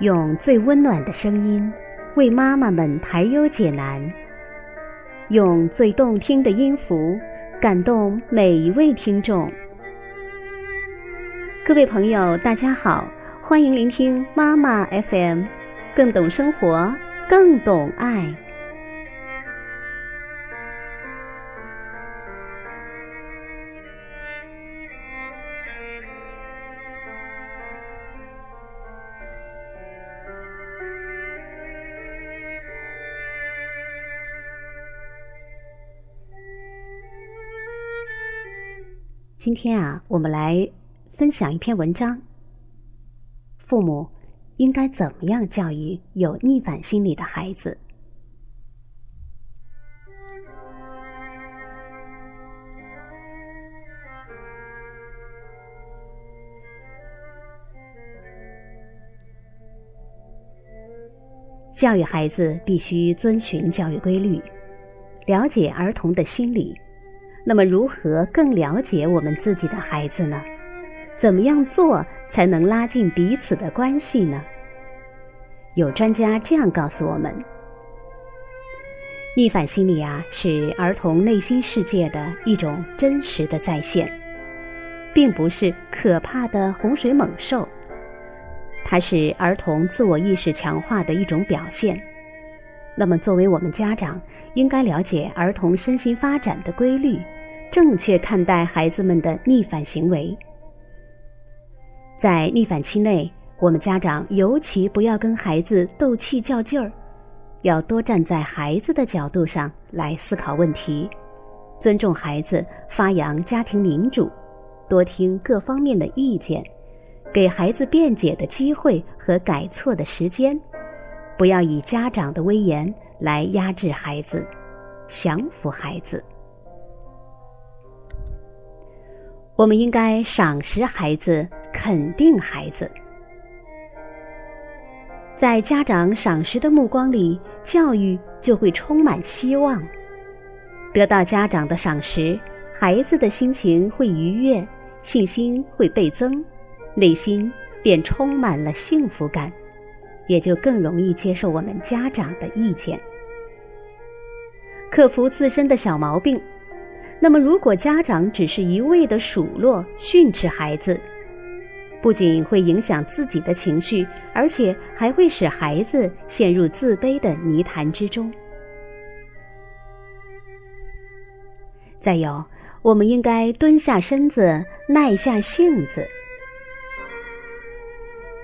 用最温暖的声音为妈妈们排忧解难，用最动听的音符感动每一位听众。各位朋友，大家好，欢迎聆听妈妈 FM，更懂生活，更懂爱。今天啊，我们来分享一篇文章。父母应该怎么样教育有逆反心理的孩子？教育孩子必须遵循教育规律，了解儿童的心理。那么，如何更了解我们自己的孩子呢？怎么样做才能拉近彼此的关系呢？有专家这样告诉我们：逆反心理啊，是儿童内心世界的一种真实的再现，并不是可怕的洪水猛兽，它是儿童自我意识强化的一种表现。那么，作为我们家长，应该了解儿童身心发展的规律，正确看待孩子们的逆反行为。在逆反期内，我们家长尤其不要跟孩子斗气较劲儿，要多站在孩子的角度上来思考问题，尊重孩子，发扬家庭民主，多听各方面的意见，给孩子辩解的机会和改错的时间。不要以家长的威严来压制孩子、降服孩子。我们应该赏识孩子、肯定孩子。在家长赏识的目光里，教育就会充满希望。得到家长的赏识，孩子的心情会愉悦，信心会倍增，内心便充满了幸福感。也就更容易接受我们家长的意见，克服自身的小毛病。那么，如果家长只是一味的数落、训斥孩子，不仅会影响自己的情绪，而且还会使孩子陷入自卑的泥潭之中。再有，我们应该蹲下身子，耐下性子。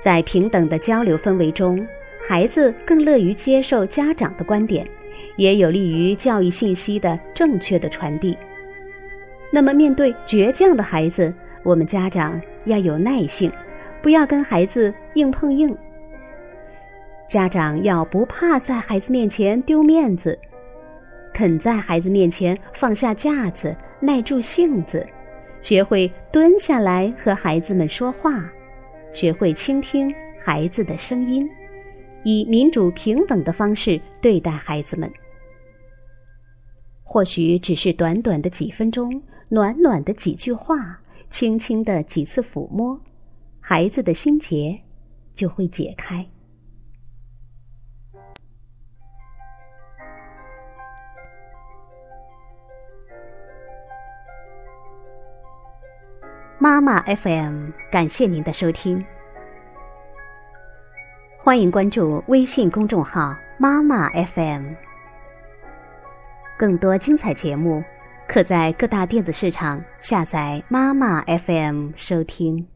在平等的交流氛围中，孩子更乐于接受家长的观点，也有利于教育信息的正确的传递。那么，面对倔强的孩子，我们家长要有耐性，不要跟孩子硬碰硬。家长要不怕在孩子面前丢面子，肯在孩子面前放下架子，耐住性子，学会蹲下来和孩子们说话。学会倾听孩子的声音，以民主平等的方式对待孩子们。或许只是短短的几分钟，暖暖的几句话，轻轻的几次抚摸，孩子的心结就会解开。妈妈 FM，感谢您的收听。欢迎关注微信公众号“妈妈 FM”，更多精彩节目可在各大电子市场下载“妈妈 FM” 收听。